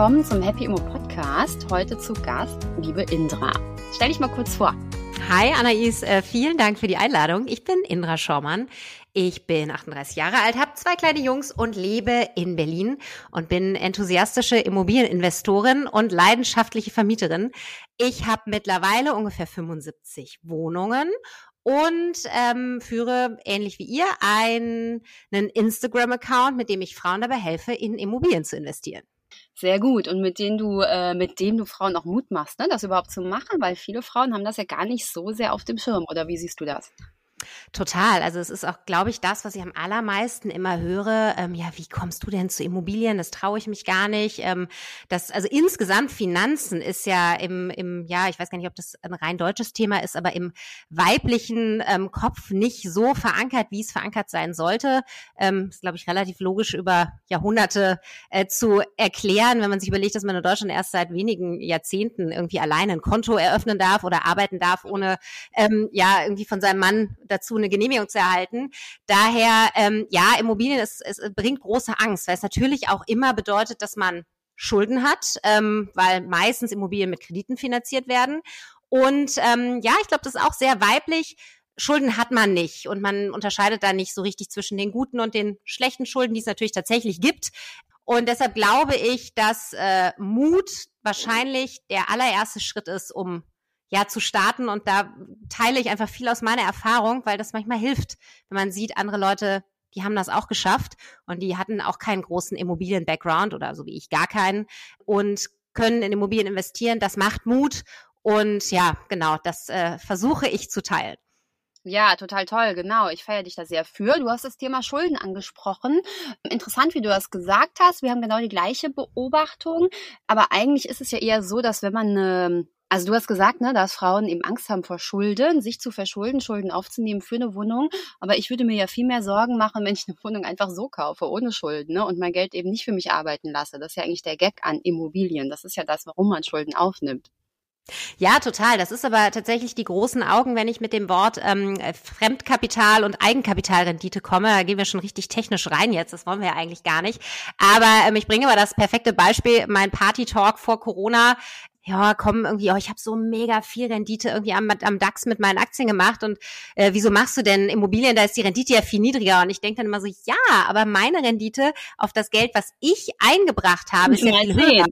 willkommen zum Happy Immo Podcast. Heute zu Gast, liebe Indra. Stell dich mal kurz vor. Hi Anais, äh, vielen Dank für die Einladung. Ich bin Indra Schaumann. Ich bin 38 Jahre alt, habe zwei kleine Jungs und lebe in Berlin und bin enthusiastische Immobilieninvestorin und leidenschaftliche Vermieterin. Ich habe mittlerweile ungefähr 75 Wohnungen und ähm, führe ähnlich wie ihr einen, einen Instagram-Account, mit dem ich Frauen dabei helfe, in Immobilien zu investieren. Sehr gut. Und mit denen du, äh, mit dem du Frauen auch Mut machst, ne, das überhaupt zu machen, weil viele Frauen haben das ja gar nicht so sehr auf dem Schirm. Oder wie siehst du das? Total. Also es ist auch, glaube ich, das, was ich am allermeisten immer höre. Ähm, ja, wie kommst du denn zu Immobilien? Das traue ich mich gar nicht. Ähm, das, also insgesamt Finanzen ist ja im, im, ja, ich weiß gar nicht, ob das ein rein deutsches Thema ist, aber im weiblichen ähm, Kopf nicht so verankert, wie es verankert sein sollte. Ähm, ist, glaube ich, relativ logisch über Jahrhunderte äh, zu erklären, wenn man sich überlegt, dass man in Deutschland erst seit wenigen Jahrzehnten irgendwie alleine ein Konto eröffnen darf oder arbeiten darf, ohne ähm, ja irgendwie von seinem Mann dazu, eine Genehmigung zu erhalten. Daher, ähm, ja, Immobilien, es, es bringt große Angst, weil es natürlich auch immer bedeutet, dass man Schulden hat, ähm, weil meistens Immobilien mit Krediten finanziert werden. Und ähm, ja, ich glaube, das ist auch sehr weiblich. Schulden hat man nicht und man unterscheidet da nicht so richtig zwischen den guten und den schlechten Schulden, die es natürlich tatsächlich gibt. Und deshalb glaube ich, dass äh, Mut wahrscheinlich der allererste Schritt ist, um ja zu starten. Und da teile ich einfach viel aus meiner Erfahrung, weil das manchmal hilft, wenn man sieht, andere Leute, die haben das auch geschafft und die hatten auch keinen großen Immobilien-Background oder so wie ich gar keinen und können in Immobilien investieren. Das macht Mut. Und ja, genau, das äh, versuche ich zu teilen. Ja, total toll, genau. Ich feiere dich da sehr für. Du hast das Thema Schulden angesprochen. Interessant, wie du das gesagt hast. Wir haben genau die gleiche Beobachtung. Aber eigentlich ist es ja eher so, dass wenn man eine also du hast gesagt, ne, dass Frauen eben Angst haben vor Schulden, sich zu verschulden, Schulden aufzunehmen für eine Wohnung. Aber ich würde mir ja viel mehr Sorgen machen, wenn ich eine Wohnung einfach so kaufe, ohne Schulden, ne, und mein Geld eben nicht für mich arbeiten lasse. Das ist ja eigentlich der Gag an Immobilien. Das ist ja das, warum man Schulden aufnimmt. Ja, total. Das ist aber tatsächlich die großen Augen, wenn ich mit dem Wort ähm, Fremdkapital und Eigenkapitalrendite komme. Da gehen wir schon richtig technisch rein jetzt. Das wollen wir ja eigentlich gar nicht. Aber ähm, ich bringe mal das perfekte Beispiel. Mein Party-Talk vor Corona ja, komm, irgendwie, oh, ich habe so mega viel Rendite irgendwie am, am DAX mit meinen Aktien gemacht und äh, wieso machst du denn Immobilien? Da ist die Rendite ja viel niedriger. Und ich denke dann immer so, ja, aber meine Rendite auf das Geld, was ich eingebracht habe, ist ja viel höher.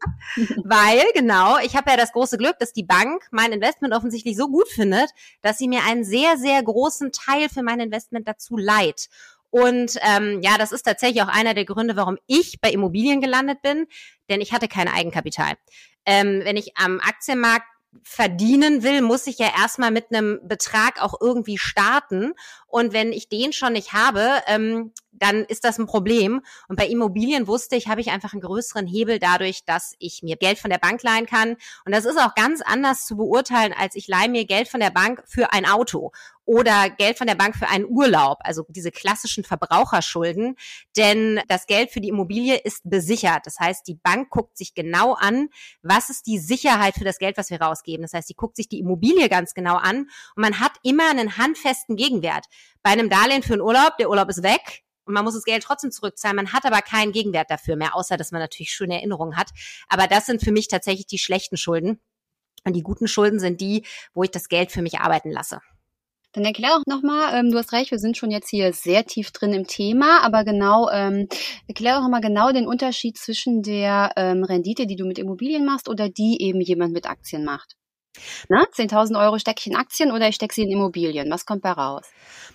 weil, genau, ich habe ja das große Glück, dass die Bank mein Investment offensichtlich so gut findet, dass sie mir einen sehr, sehr großen Teil für mein Investment dazu leiht. Und ähm, ja, das ist tatsächlich auch einer der Gründe, warum ich bei Immobilien gelandet bin, denn ich hatte kein Eigenkapital ähm, wenn ich am Aktienmarkt verdienen will, muss ich ja erstmal mit einem Betrag auch irgendwie starten. Und wenn ich den schon nicht habe, ähm, dann ist das ein Problem. Und bei Immobilien wusste ich, habe ich einfach einen größeren Hebel dadurch, dass ich mir Geld von der Bank leihen kann. Und das ist auch ganz anders zu beurteilen, als ich leihe mir Geld von der Bank für ein Auto oder Geld von der Bank für einen Urlaub, also diese klassischen Verbraucherschulden. Denn das Geld für die Immobilie ist besichert. Das heißt, die Bank guckt sich genau an, was ist die Sicherheit für das Geld, was wir rausgeben. Das heißt, sie guckt sich die Immobilie ganz genau an und man hat immer einen handfesten Gegenwert. Bei einem Darlehen für einen Urlaub, der Urlaub ist weg, und man muss das Geld trotzdem zurückzahlen. Man hat aber keinen Gegenwert dafür mehr, außer dass man natürlich schöne Erinnerungen hat. Aber das sind für mich tatsächlich die schlechten Schulden. Und die guten Schulden sind die, wo ich das Geld für mich arbeiten lasse. Dann erklär doch nochmal, ähm, du hast recht, wir sind schon jetzt hier sehr tief drin im Thema, aber genau, ähm, erklär doch nochmal genau den Unterschied zwischen der ähm, Rendite, die du mit Immobilien machst oder die eben jemand mit Aktien macht. Ne? 10.000 Euro stecke ich in Aktien oder ich stecke sie in Immobilien. Was kommt da raus?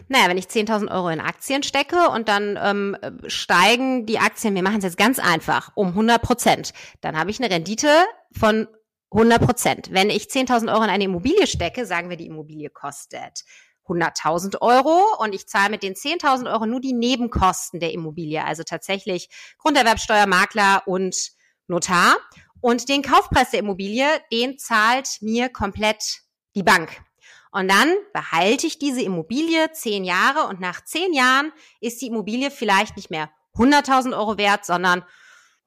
Naja, wenn ich 10.000 Euro in Aktien stecke und dann ähm, steigen die Aktien, wir machen es jetzt ganz einfach, um 100 Prozent, dann habe ich eine Rendite von 100 Prozent. Wenn ich 10.000 Euro in eine Immobilie stecke, sagen wir, die Immobilie kostet 100.000 Euro und ich zahle mit den 10.000 Euro nur die Nebenkosten der Immobilie, also tatsächlich Grunderwerbsteuer, Makler und Notar. Und den Kaufpreis der Immobilie, den zahlt mir komplett die Bank. Und dann behalte ich diese Immobilie zehn Jahre und nach zehn Jahren ist die Immobilie vielleicht nicht mehr 100.000 Euro wert, sondern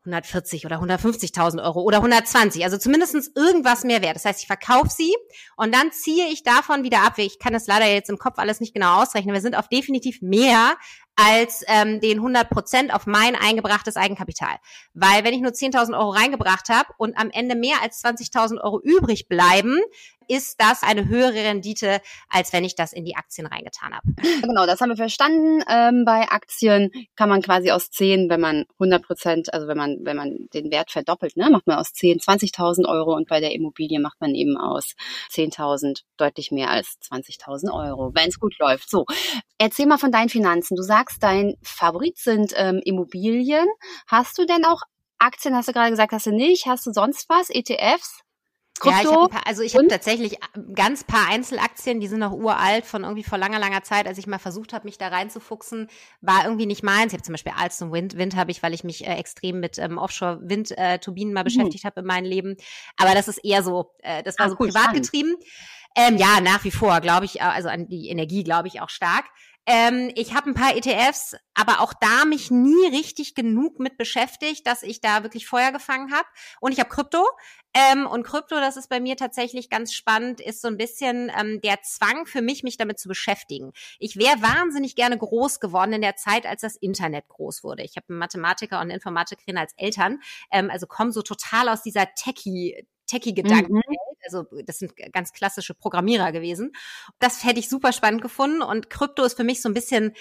140 oder 150.000 Euro oder 120, also zumindestens irgendwas mehr wert. Das heißt, ich verkaufe sie und dann ziehe ich davon wieder ab. Ich kann das leider jetzt im Kopf alles nicht genau ausrechnen. Wir sind auf definitiv mehr als ähm, den 100 Prozent auf mein eingebrachtes Eigenkapital. Weil wenn ich nur 10.000 Euro reingebracht habe und am Ende mehr als 20.000 Euro übrig bleiben, ist das eine höhere Rendite, als wenn ich das in die Aktien reingetan habe. Genau, das haben wir verstanden. Ähm, bei Aktien kann man quasi aus 10, wenn man 100 Prozent, also wenn man, wenn man den Wert verdoppelt, ne, macht man aus 10 20.000 Euro und bei der Immobilie macht man eben aus 10.000 deutlich mehr als 20.000 Euro, wenn es gut läuft. So, erzähl mal von deinen Finanzen. Du sagst, dein Favorit sind ähm, Immobilien. Hast du denn auch Aktien, hast du gerade gesagt, hast du nicht? Hast du sonst was? ETFs? Krypto? Ja, ich hab paar, also ich habe tatsächlich äh, ganz paar Einzelaktien, die sind noch uralt von irgendwie vor langer, langer Zeit, als ich mal versucht habe, mich da reinzufuchsen, war irgendwie nicht meins. Ich habe zum Beispiel Alstom Wind, Wind habe ich, weil ich mich äh, extrem mit ähm, Offshore-Windturbinen äh, mal mhm. beschäftigt habe in meinem Leben. Aber das ist eher so, äh, das war ah, so cool, privat spannend. getrieben. Ähm, ja, nach wie vor, glaube ich, also an die Energie glaube ich auch stark. Ähm, ich habe ein paar ETFs, aber auch da mich nie richtig genug mit beschäftigt, dass ich da wirklich Feuer gefangen habe. Und ich habe Krypto. Ähm, und Krypto, das ist bei mir tatsächlich ganz spannend, ist so ein bisschen ähm, der Zwang für mich, mich damit zu beschäftigen. Ich wäre wahnsinnig gerne groß geworden in der Zeit, als das Internet groß wurde. Ich habe Mathematiker und Informatikerin als Eltern, ähm, also komme so total aus dieser Techie Techie-Gedanken. Mhm. Also das sind ganz klassische Programmierer gewesen. Das hätte ich super spannend gefunden und Krypto ist für mich so ein bisschen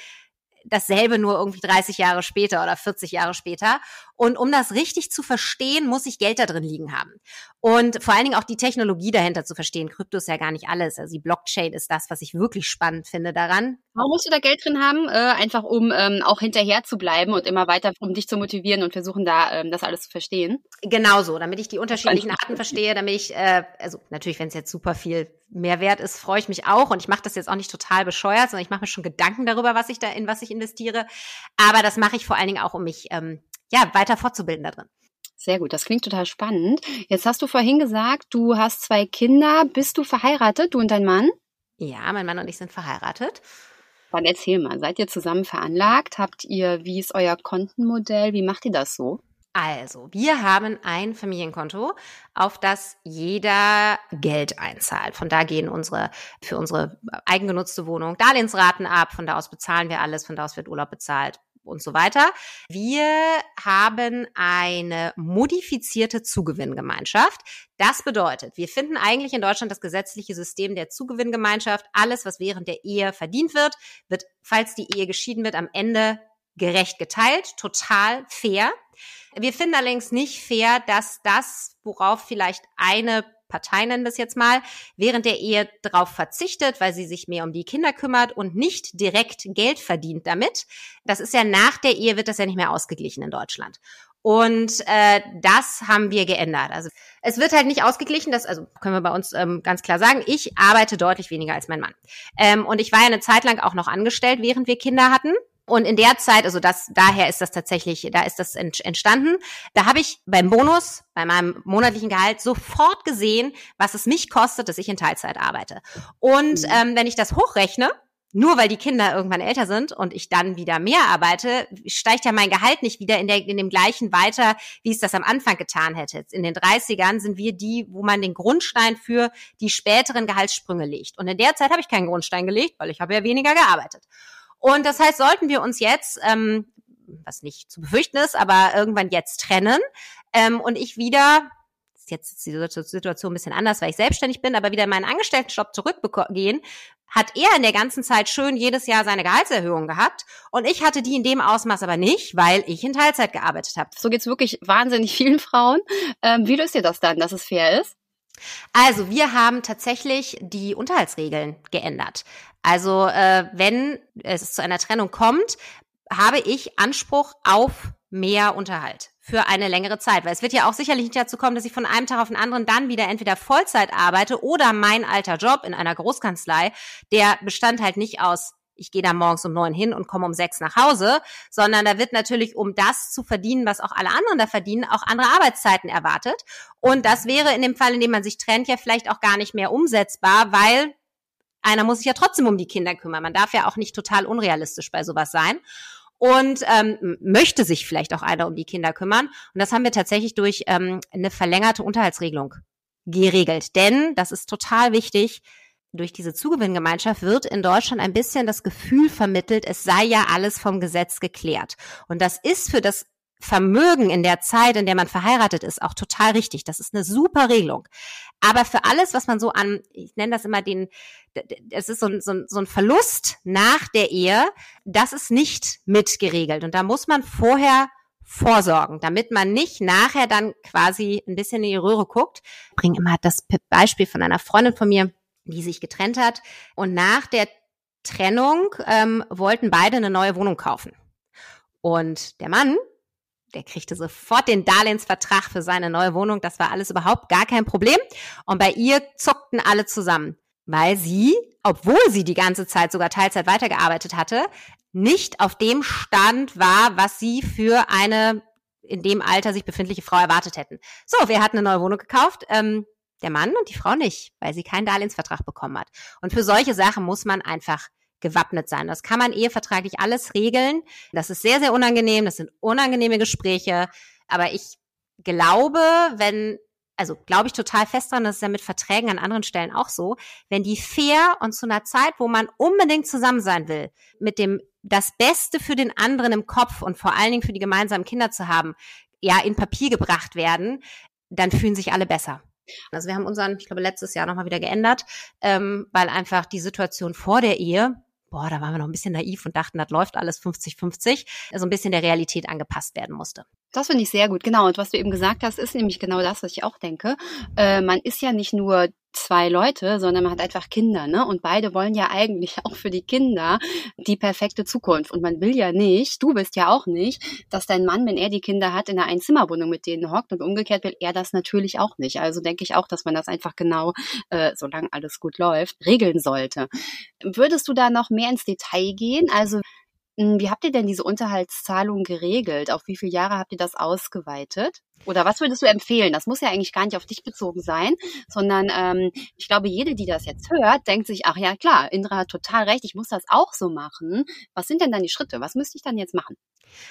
dasselbe nur irgendwie 30 Jahre später oder 40 Jahre später. Und um das richtig zu verstehen, muss ich Geld da drin liegen haben. Und vor allen Dingen auch die Technologie dahinter zu verstehen. Krypto ist ja gar nicht alles. Also die Blockchain ist das, was ich wirklich spannend finde daran. Warum musst du da Geld drin haben? Äh, einfach um ähm, auch hinterher zu bleiben und immer weiter, um dich zu motivieren und versuchen da ähm, das alles zu verstehen. Genau so, damit ich die unterschiedlichen Arten verstehe, damit ich, äh, also natürlich, wenn es jetzt super viel mehr wert ist, freue ich mich auch. Und ich mache das jetzt auch nicht total bescheuert, sondern ich mache mir schon Gedanken darüber, was ich da in was ich investiere. Aber das mache ich vor allen Dingen auch, um mich ähm, ja weiter fortzubilden da drin. Sehr gut, das klingt total spannend. Jetzt hast du vorhin gesagt, du hast zwei Kinder. Bist du verheiratet, du und dein Mann? Ja, mein Mann und ich sind verheiratet. Dann erzähl mal, seid ihr zusammen veranlagt? Habt ihr, wie ist euer Kontenmodell? Wie macht ihr das so? Also, wir haben ein Familienkonto, auf das jeder Geld einzahlt. Von da gehen unsere, für unsere eigengenutzte Wohnung Darlehensraten ab. Von da aus bezahlen wir alles. Von da aus wird Urlaub bezahlt und so weiter. Wir haben eine modifizierte Zugewinngemeinschaft. Das bedeutet, wir finden eigentlich in Deutschland das gesetzliche System der Zugewinngemeinschaft. Alles, was während der Ehe verdient wird, wird, falls die Ehe geschieden wird, am Ende gerecht geteilt, total fair. Wir finden allerdings nicht fair, dass das, worauf vielleicht eine Partei nennen es jetzt mal, während der Ehe darauf verzichtet, weil sie sich mehr um die Kinder kümmert und nicht direkt Geld verdient damit. Das ist ja nach der Ehe wird das ja nicht mehr ausgeglichen in Deutschland. Und äh, das haben wir geändert. Also es wird halt nicht ausgeglichen, das also können wir bei uns ähm, ganz klar sagen. Ich arbeite deutlich weniger als mein Mann. Ähm, und ich war ja eine Zeit lang auch noch angestellt, während wir Kinder hatten. Und in der Zeit, also das, daher ist das tatsächlich, da ist das entstanden. Da habe ich beim Bonus, bei meinem monatlichen Gehalt sofort gesehen, was es mich kostet, dass ich in Teilzeit arbeite. Und mhm. ähm, wenn ich das hochrechne, nur weil die Kinder irgendwann älter sind und ich dann wieder mehr arbeite, steigt ja mein Gehalt nicht wieder in, der, in dem gleichen weiter, wie es das am Anfang getan hätte. In den 30ern sind wir die, wo man den Grundstein für die späteren Gehaltssprünge legt. Und in der Zeit habe ich keinen Grundstein gelegt, weil ich habe ja weniger gearbeitet. Und das heißt, sollten wir uns jetzt, ähm, was nicht zu befürchten ist, aber irgendwann jetzt trennen ähm, und ich wieder ist jetzt die Situation ein bisschen anders, weil ich selbstständig bin, aber wieder in meinen Angestelltenjob zurückgehen, hat er in der ganzen Zeit schön jedes Jahr seine Gehaltserhöhung gehabt und ich hatte die in dem Ausmaß aber nicht, weil ich in Teilzeit gearbeitet habe. So geht's wirklich wahnsinnig vielen Frauen. Ähm, wie löst ihr das dann, dass es fair ist? Also wir haben tatsächlich die Unterhaltsregeln geändert. Also äh, wenn es zu einer Trennung kommt, habe ich Anspruch auf mehr Unterhalt für eine längere Zeit. Weil es wird ja auch sicherlich nicht dazu kommen, dass ich von einem Tag auf den anderen dann wieder entweder Vollzeit arbeite oder mein alter Job in einer Großkanzlei, der bestand halt nicht aus ich gehe da morgens um neun hin und komme um sechs nach Hause, sondern da wird natürlich, um das zu verdienen, was auch alle anderen da verdienen, auch andere Arbeitszeiten erwartet. Und das wäre in dem Fall, in dem man sich trennt, ja vielleicht auch gar nicht mehr umsetzbar, weil einer muss sich ja trotzdem um die Kinder kümmern. Man darf ja auch nicht total unrealistisch bei sowas sein. und ähm, möchte sich vielleicht auch einer um die Kinder kümmern. Und das haben wir tatsächlich durch ähm, eine verlängerte Unterhaltsregelung geregelt. Denn, das ist total wichtig, durch diese Zugewinngemeinschaft wird in Deutschland ein bisschen das Gefühl vermittelt, es sei ja alles vom Gesetz geklärt. Und das ist für das Vermögen in der Zeit, in der man verheiratet ist, auch total richtig. Das ist eine super Regelung. Aber für alles, was man so an, ich nenne das immer den, es ist so ein, so, ein, so ein Verlust nach der Ehe, das ist nicht mitgeregelt. Und da muss man vorher vorsorgen, damit man nicht nachher dann quasi ein bisschen in die Röhre guckt. Ich bringe immer das Beispiel von einer Freundin von mir, die sich getrennt hat. Und nach der Trennung ähm, wollten beide eine neue Wohnung kaufen. Und der Mann, der kriegte sofort den Darlehensvertrag für seine neue Wohnung. Das war alles überhaupt gar kein Problem. Und bei ihr zuckten alle zusammen, weil sie, obwohl sie die ganze Zeit sogar Teilzeit weitergearbeitet hatte, nicht auf dem Stand war, was sie für eine in dem Alter sich befindliche Frau erwartet hätten. So, wer hat eine neue Wohnung gekauft? Ähm, der Mann und die Frau nicht, weil sie keinen Darlehensvertrag bekommen hat. Und für solche Sachen muss man einfach gewappnet sein. Das kann man ehevertraglich alles regeln. Das ist sehr, sehr unangenehm. Das sind unangenehme Gespräche. Aber ich glaube, wenn also glaube ich total fest dran, das ist ja mit Verträgen an anderen Stellen auch so, wenn die fair und zu einer Zeit, wo man unbedingt zusammen sein will, mit dem das Beste für den anderen im Kopf und vor allen Dingen für die gemeinsamen Kinder zu haben, ja, in Papier gebracht werden, dann fühlen sich alle besser. Also wir haben unseren, ich glaube, letztes Jahr nochmal wieder geändert, ähm, weil einfach die Situation vor der Ehe, boah, da waren wir noch ein bisschen naiv und dachten, das läuft alles 50-50, also ein bisschen der Realität angepasst werden musste. Das finde ich sehr gut, genau. Und was du eben gesagt hast, ist nämlich genau das, was ich auch denke. Äh, man ist ja nicht nur zwei Leute, sondern man hat einfach Kinder, ne? Und beide wollen ja eigentlich auch für die Kinder die perfekte Zukunft. Und man will ja nicht, du bist ja auch nicht, dass dein Mann, wenn er die Kinder hat, in einer Einzimmerwohnung mit denen hockt und umgekehrt will er das natürlich auch nicht. Also denke ich auch, dass man das einfach genau, äh, solange alles gut läuft, regeln sollte. Würdest du da noch mehr ins Detail gehen? Also wie habt ihr denn diese Unterhaltszahlung geregelt? Auf wie viele Jahre habt ihr das ausgeweitet? Oder was würdest du empfehlen? Das muss ja eigentlich gar nicht auf dich bezogen sein, sondern ähm, ich glaube, jede, die das jetzt hört, denkt sich, ach ja, klar, Indra hat total recht, ich muss das auch so machen. Was sind denn dann die Schritte? Was müsste ich dann jetzt machen?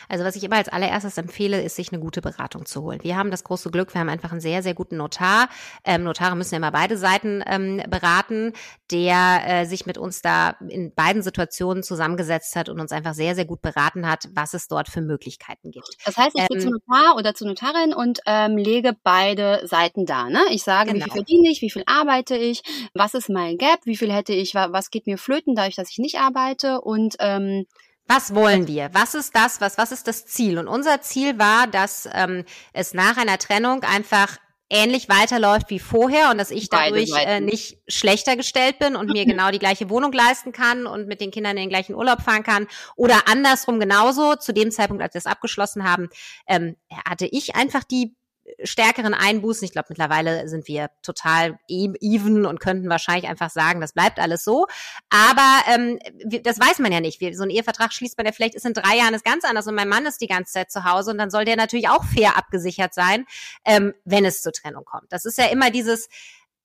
Also was ich immer als allererstes empfehle, ist, sich eine gute Beratung zu holen. Wir haben das große Glück, wir haben einfach einen sehr, sehr guten Notar. Ähm, Notare müssen ja immer beide Seiten ähm, beraten, der äh, sich mit uns da in beiden Situationen zusammengesetzt hat und uns einfach sehr, sehr gut beraten hat, was es dort für Möglichkeiten gibt. Das heißt, ich ähm, gehe zu Notar oder zu Notarin und ähm, lege beide Seiten da. Ne? Ich sage, genau. wie viel verdiene ich, wie viel arbeite ich, was ist mein Gap, wie viel hätte ich, was geht mir flöten, dadurch, dass ich nicht arbeite und ähm, was wollen wir? Was ist das? Was, was ist das Ziel? Und unser Ziel war, dass ähm, es nach einer Trennung einfach ähnlich weiterläuft wie vorher und dass ich dadurch äh, nicht schlechter gestellt bin und mir genau die gleiche Wohnung leisten kann und mit den Kindern in den gleichen Urlaub fahren kann. Oder andersrum genauso, zu dem Zeitpunkt, als wir es abgeschlossen haben, ähm, hatte ich einfach die stärkeren Einbußen. Ich glaube, mittlerweile sind wir total e-, even und könnten wahrscheinlich einfach sagen, das bleibt alles so. Aber ähm, das weiß man ja nicht. so ein Ehevertrag schließt man ja vielleicht ist in drei Jahren ist ganz anders und mein Mann ist die ganze Zeit zu Hause und dann soll der natürlich auch fair abgesichert sein, ähm, wenn es zur Trennung kommt. Das ist ja immer dieses,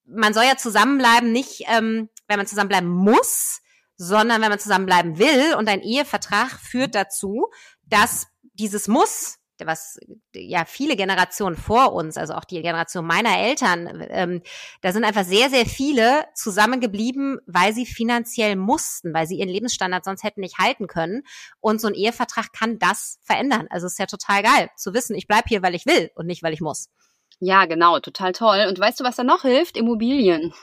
man soll ja zusammenbleiben, nicht ähm, wenn man zusammenbleiben muss, sondern wenn man zusammenbleiben will und ein Ehevertrag führt dazu, dass dieses Muss was ja viele Generationen vor uns, also auch die Generation meiner Eltern, ähm, da sind einfach sehr, sehr viele zusammengeblieben, weil sie finanziell mussten, weil sie ihren Lebensstandard sonst hätten nicht halten können. Und so ein Ehevertrag kann das verändern. Also es ist ja total geil zu wissen, ich bleib hier, weil ich will und nicht, weil ich muss. Ja, genau, total toll. Und weißt du, was da noch hilft? Immobilien.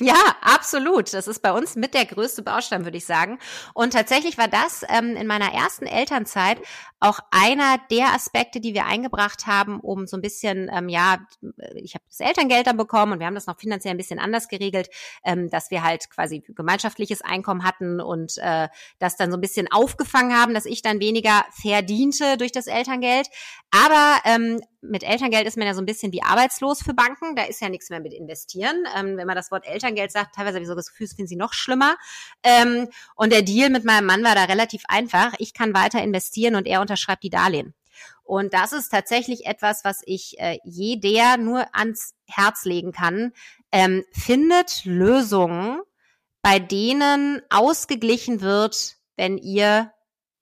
Ja, absolut. Das ist bei uns mit der größte Baustein, würde ich sagen. Und tatsächlich war das ähm, in meiner ersten Elternzeit auch einer der Aspekte, die wir eingebracht haben, um so ein bisschen, ähm, ja, ich habe das Elterngeld dann bekommen und wir haben das noch finanziell ein bisschen anders geregelt, ähm, dass wir halt quasi gemeinschaftliches Einkommen hatten und äh, das dann so ein bisschen aufgefangen haben, dass ich dann weniger verdiente durch das Elterngeld. Aber ähm, mit Elterngeld ist man ja so ein bisschen wie arbeitslos für Banken. Da ist ja nichts mehr mit investieren. Ähm, wenn man das Wort Elterngeld sagt, teilweise habe ich so das Gefühl, das finden sie noch schlimmer. Ähm, und der Deal mit meinem Mann war da relativ einfach. Ich kann weiter investieren und er unterschreibt die Darlehen. Und das ist tatsächlich etwas, was ich äh, jeder nur ans Herz legen kann. Ähm, findet Lösungen, bei denen ausgeglichen wird, wenn ihr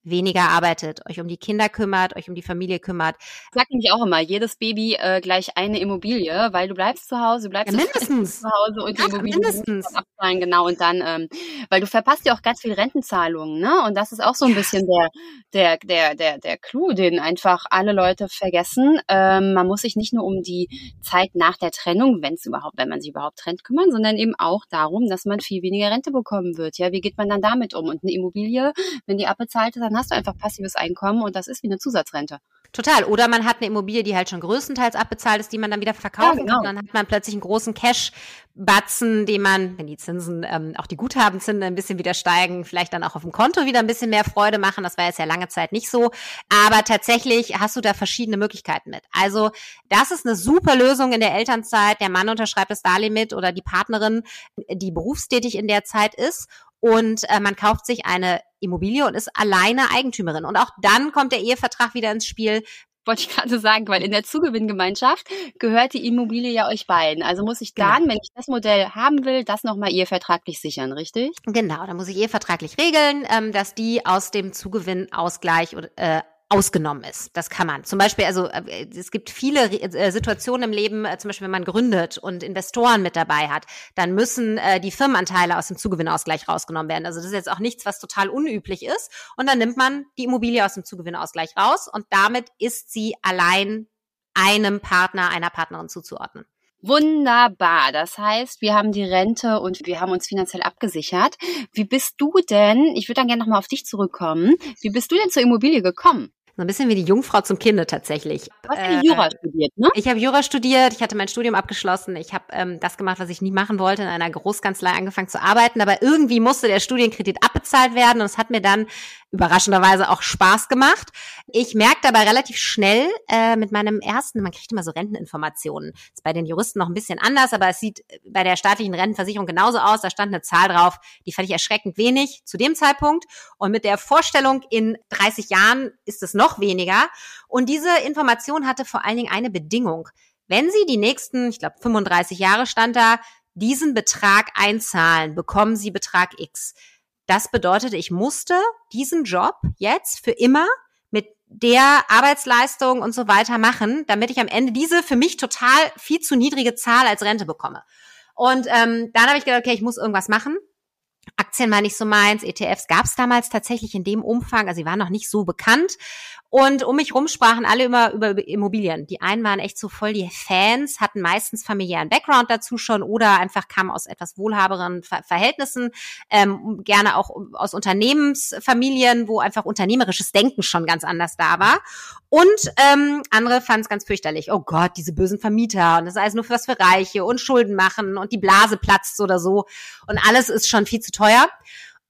weniger arbeitet, euch um die Kinder kümmert, euch um die Familie kümmert. Ich sag nämlich auch immer, jedes Baby äh, gleich eine Immobilie, weil du bleibst zu Hause, du bleibst ja, mindestens. zu Hause und ja, die Immobilie mindestens. abzahlen, genau. Und dann, ähm, weil du verpasst ja auch ganz viel Rentenzahlungen, ne? Und das ist auch so ein bisschen der, der, der, der, der Clou, den einfach alle Leute vergessen. Ähm, man muss sich nicht nur um die Zeit nach der Trennung, wenn es überhaupt, wenn man sich überhaupt trennt, kümmern, sondern eben auch darum, dass man viel weniger Rente bekommen wird. Ja, wie geht man dann damit um? Und eine Immobilie, wenn die abbezahlt ist, dann hast du einfach passives Einkommen und das ist wie eine Zusatzrente. Total. Oder man hat eine Immobilie, die halt schon größtenteils abbezahlt ist, die man dann wieder verkaufen ja, genau. kann. Dann hat man plötzlich einen großen Cash-Batzen, den man, wenn die Zinsen, ähm, auch die Guthabenzinsen ein bisschen wieder steigen, vielleicht dann auch auf dem Konto wieder ein bisschen mehr Freude machen. Das war jetzt ja lange Zeit nicht so. Aber tatsächlich hast du da verschiedene Möglichkeiten mit. Also das ist eine super Lösung in der Elternzeit. Der Mann unterschreibt das Darlehen mit oder die Partnerin, die berufstätig in der Zeit ist und äh, man kauft sich eine Immobilie und ist alleine Eigentümerin. Und auch dann kommt der Ehevertrag wieder ins Spiel, wollte ich gerade sagen, weil in der Zugewinngemeinschaft gehört die Immobilie ja euch beiden. Also muss ich dann, genau. wenn ich das Modell haben will, das nochmal ehevertraglich sichern, richtig? Genau, da muss ich ehevertraglich regeln, ähm, dass die aus dem Zugewinnausgleich äh, ausgenommen ist. Das kann man. Zum Beispiel, also äh, es gibt viele äh, Situationen im Leben, äh, zum Beispiel wenn man gründet und Investoren mit dabei hat, dann müssen die Firmenanteile aus dem Zugewinnausgleich rausgenommen werden. Also das ist jetzt auch nichts, was total unüblich ist. Und dann nimmt man die Immobilie aus dem Zugewinnausgleich raus und damit ist sie allein einem Partner, einer Partnerin zuzuordnen. Wunderbar. Das heißt, wir haben die Rente und wir haben uns finanziell abgesichert. Wie bist du denn, ich würde dann gerne nochmal auf dich zurückkommen, wie bist du denn zur Immobilie gekommen? So ein bisschen wie die Jungfrau zum Kinde tatsächlich. Du hast äh, Jura studiert, ne? Ich habe Jura studiert, ich hatte mein Studium abgeschlossen, ich habe ähm, das gemacht, was ich nie machen wollte, in einer Großkanzlei angefangen zu arbeiten, aber irgendwie musste der Studienkredit abbezahlt werden und es hat mir dann überraschenderweise auch Spaß gemacht. Ich merkte aber relativ schnell äh, mit meinem ersten, man kriegt immer so Renteninformationen. Ist bei den Juristen noch ein bisschen anders, aber es sieht bei der staatlichen Rentenversicherung genauso aus. Da stand eine Zahl drauf, die fand ich erschreckend wenig zu dem Zeitpunkt. Und mit der Vorstellung, in 30 Jahren ist es noch weniger. Und diese Information hatte vor allen Dingen eine Bedingung. Wenn Sie die nächsten, ich glaube 35 Jahre stand da, diesen Betrag einzahlen, bekommen Sie Betrag X. Das bedeutete, ich musste diesen Job jetzt für immer mit der Arbeitsleistung und so weiter machen, damit ich am Ende diese für mich total viel zu niedrige Zahl als Rente bekomme. Und ähm, dann habe ich gedacht, okay, ich muss irgendwas machen. Aktien war nicht so meins, ETFs gab es damals tatsächlich in dem Umfang, also sie waren noch nicht so bekannt. Und um mich rum sprachen alle immer über Immobilien. Die einen waren echt so voll die Fans, hatten meistens familiären Background dazu schon oder einfach kamen aus etwas wohlhaberen Ver Verhältnissen, ähm, gerne auch aus Unternehmensfamilien, wo einfach unternehmerisches Denken schon ganz anders da war. Und ähm, andere fanden es ganz fürchterlich. Oh Gott, diese bösen Vermieter und das ist alles nur für was für Reiche und Schulden machen und die Blase platzt oder so und alles ist schon viel zu teuer.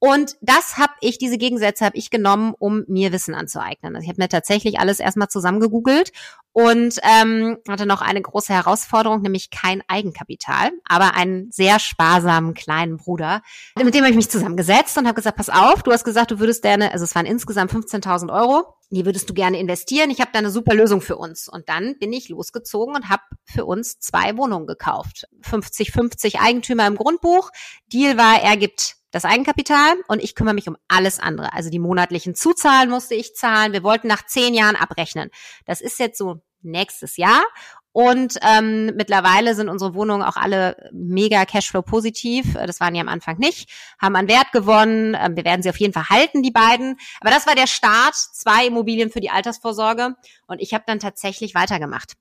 Und das habe ich, diese Gegensätze habe ich genommen, um mir Wissen anzueignen. Also ich habe mir tatsächlich alles erstmal zusammengegoogelt und ähm, hatte noch eine große Herausforderung, nämlich kein Eigenkapital, aber einen sehr sparsamen kleinen Bruder. Mit dem habe ich mich zusammengesetzt und habe gesagt, pass auf, du hast gesagt, du würdest gerne, also es waren insgesamt 15.000 Euro, die würdest du gerne investieren. Ich habe da eine super Lösung für uns. Und dann bin ich losgezogen und habe für uns zwei Wohnungen gekauft. 50-50 Eigentümer im Grundbuch. Deal war, er gibt das Eigenkapital und ich kümmere mich um alles andere. Also die monatlichen Zuzahlen musste ich zahlen. Wir wollten nach zehn Jahren abrechnen. Das ist jetzt so nächstes Jahr. Und ähm, mittlerweile sind unsere Wohnungen auch alle mega Cashflow positiv. Das waren die am Anfang nicht, haben an Wert gewonnen. Ähm, wir werden sie auf jeden Fall halten, die beiden. Aber das war der Start, zwei Immobilien für die Altersvorsorge. Und ich habe dann tatsächlich weitergemacht.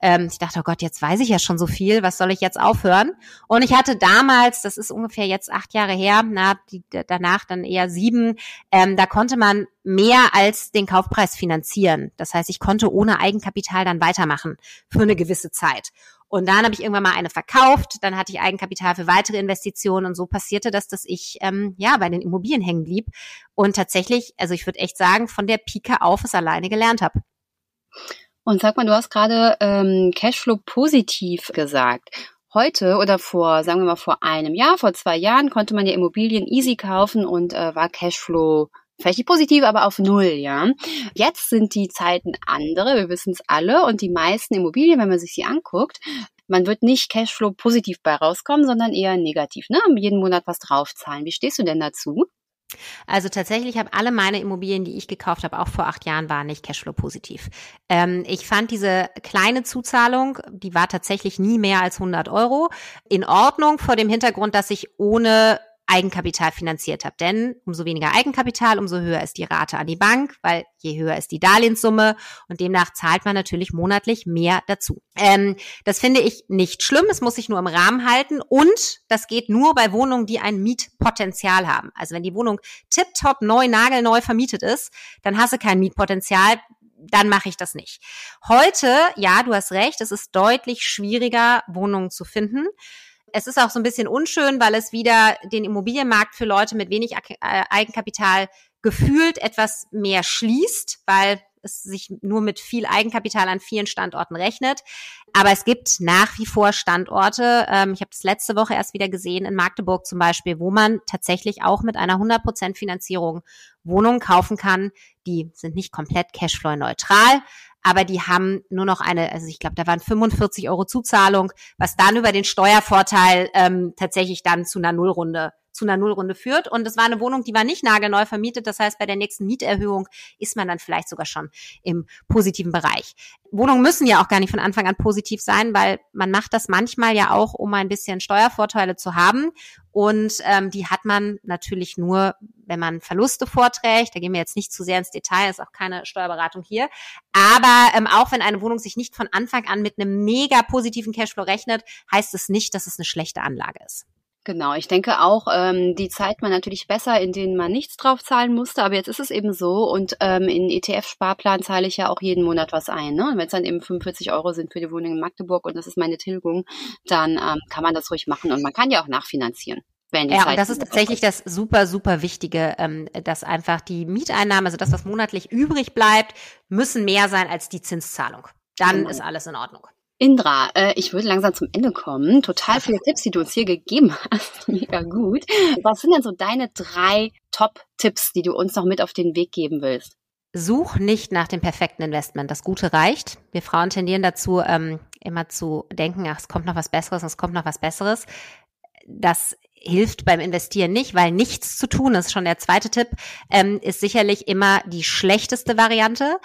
Ähm, ich dachte, oh Gott, jetzt weiß ich ja schon so viel, was soll ich jetzt aufhören? Und ich hatte damals, das ist ungefähr jetzt acht Jahre her, na, die, danach dann eher sieben, ähm, da konnte man mehr als den Kaufpreis finanzieren. Das heißt, ich konnte ohne Eigenkapital dann weitermachen für eine gewisse Zeit. Und dann habe ich irgendwann mal eine verkauft, dann hatte ich Eigenkapital für weitere Investitionen und so passierte das, dass ich ähm, ja bei den Immobilien hängen blieb und tatsächlich, also ich würde echt sagen, von der Pike auf es alleine gelernt habe. Und sag mal, du hast gerade ähm, Cashflow positiv gesagt. Heute oder vor, sagen wir mal, vor einem Jahr, vor zwei Jahren konnte man ja Immobilien easy kaufen und äh, war Cashflow vielleicht nicht positiv, aber auf Null, ja. Jetzt sind die Zeiten andere, wir wissen es alle, und die meisten Immobilien, wenn man sich sie anguckt, man wird nicht Cashflow positiv bei rauskommen, sondern eher negativ, ne? Jeden Monat was draufzahlen. Wie stehst du denn dazu? Also tatsächlich haben alle meine Immobilien, die ich gekauft habe, auch vor acht Jahren, waren nicht Cashflow-positiv. Ähm, ich fand diese kleine Zuzahlung, die war tatsächlich nie mehr als 100 Euro, in Ordnung vor dem Hintergrund, dass ich ohne Eigenkapital finanziert habe. Denn umso weniger Eigenkapital, umso höher ist die Rate an die Bank, weil je höher ist die Darlehenssumme und demnach zahlt man natürlich monatlich mehr dazu. Ähm, das finde ich nicht schlimm, es muss sich nur im Rahmen halten und das geht nur bei Wohnungen, die ein Mietpotenzial haben. Also wenn die Wohnung tipptopp neu, nagelneu vermietet ist, dann hast du kein Mietpotenzial, dann mache ich das nicht. Heute, ja, du hast recht, es ist deutlich schwieriger, Wohnungen zu finden. Es ist auch so ein bisschen unschön, weil es wieder den Immobilienmarkt für Leute mit wenig äh, Eigenkapital gefühlt etwas mehr schließt, weil es sich nur mit viel Eigenkapital an vielen Standorten rechnet. Aber es gibt nach wie vor Standorte, ähm, ich habe das letzte Woche erst wieder gesehen, in Magdeburg zum Beispiel, wo man tatsächlich auch mit einer 100% Finanzierung Wohnungen kaufen kann. Die sind nicht komplett cashflow-neutral, aber die haben nur noch eine, also ich glaube, da waren 45 Euro Zuzahlung, was dann über den Steuervorteil ähm, tatsächlich dann zu einer Nullrunde zu einer Nullrunde führt. Und es war eine Wohnung, die war nicht nagelneu vermietet. Das heißt, bei der nächsten Mieterhöhung ist man dann vielleicht sogar schon im positiven Bereich. Wohnungen müssen ja auch gar nicht von Anfang an positiv sein, weil man macht das manchmal ja auch, um ein bisschen Steuervorteile zu haben. Und ähm, die hat man natürlich nur, wenn man Verluste vorträgt. Da gehen wir jetzt nicht zu sehr ins Detail, ist auch keine Steuerberatung hier. Aber ähm, auch wenn eine Wohnung sich nicht von Anfang an mit einem mega positiven Cashflow rechnet, heißt es nicht, dass es eine schlechte Anlage ist. Genau, ich denke auch, ähm, die Zeit man natürlich besser, in denen man nichts drauf zahlen musste, aber jetzt ist es eben so und ähm, in ETF-Sparplan zahle ich ja auch jeden Monat was ein. Ne? Wenn es dann eben 45 Euro sind für die Wohnung in Magdeburg und das ist meine Tilgung, dann ähm, kann man das ruhig machen und man kann ja auch nachfinanzieren. Wenn ja, Zeit und das ist tatsächlich das super, super Wichtige, ähm, dass einfach die Mieteinnahmen, also das, was monatlich übrig bleibt, müssen mehr sein als die Zinszahlung. Dann genau. ist alles in Ordnung. Indra, äh, ich würde langsam zum Ende kommen. Total viele Tipps, die du uns hier gegeben hast. Mega gut. Was sind denn so deine drei Top-Tipps, die du uns noch mit auf den Weg geben willst? Such nicht nach dem perfekten Investment. Das Gute reicht. Wir Frauen tendieren dazu, ähm, immer zu denken, ach, es kommt noch was Besseres, es kommt noch was Besseres. Das hilft beim Investieren nicht, weil nichts zu tun ist. Schon der zweite Tipp ähm, ist sicherlich immer die schlechteste Variante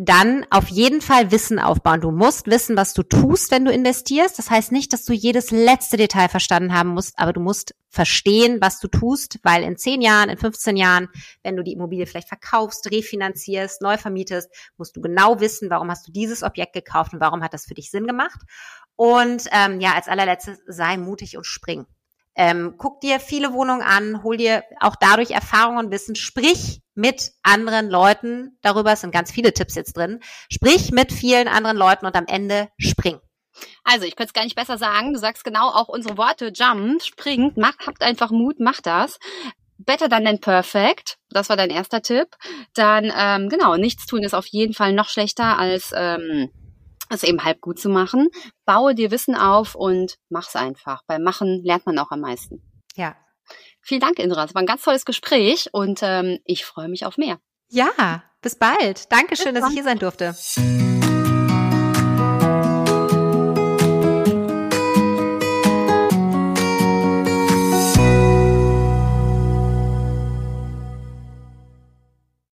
dann auf jeden Fall Wissen aufbauen. Du musst wissen, was du tust, wenn du investierst. Das heißt nicht, dass du jedes letzte Detail verstanden haben musst, aber du musst verstehen, was du tust, weil in 10 Jahren, in 15 Jahren, wenn du die Immobilie vielleicht verkaufst, refinanzierst, neu vermietest, musst du genau wissen, warum hast du dieses Objekt gekauft und warum hat das für dich Sinn gemacht. Und ähm, ja, als allerletztes, sei mutig und spring. Ähm, guck dir viele Wohnungen an, hol dir auch dadurch Erfahrung und Wissen, sprich mit anderen Leuten darüber, es sind ganz viele Tipps jetzt drin, sprich mit vielen anderen Leuten und am Ende spring. Also, ich könnte es gar nicht besser sagen. Du sagst genau auch unsere Worte. Jump, springt, macht, habt einfach Mut, macht das. Better than than perfect. Das war dein erster Tipp. Dann, ähm, genau, nichts tun ist auf jeden Fall noch schlechter als ähm, es eben halb gut zu machen. Baue dir Wissen auf und mach's einfach. Beim Machen lernt man auch am meisten. Ja. Vielen Dank, Indra. Es war ein ganz tolles Gespräch und ähm, ich freue mich auf mehr. Ja, bis bald. Dankeschön, bis dass ich hier sein durfte.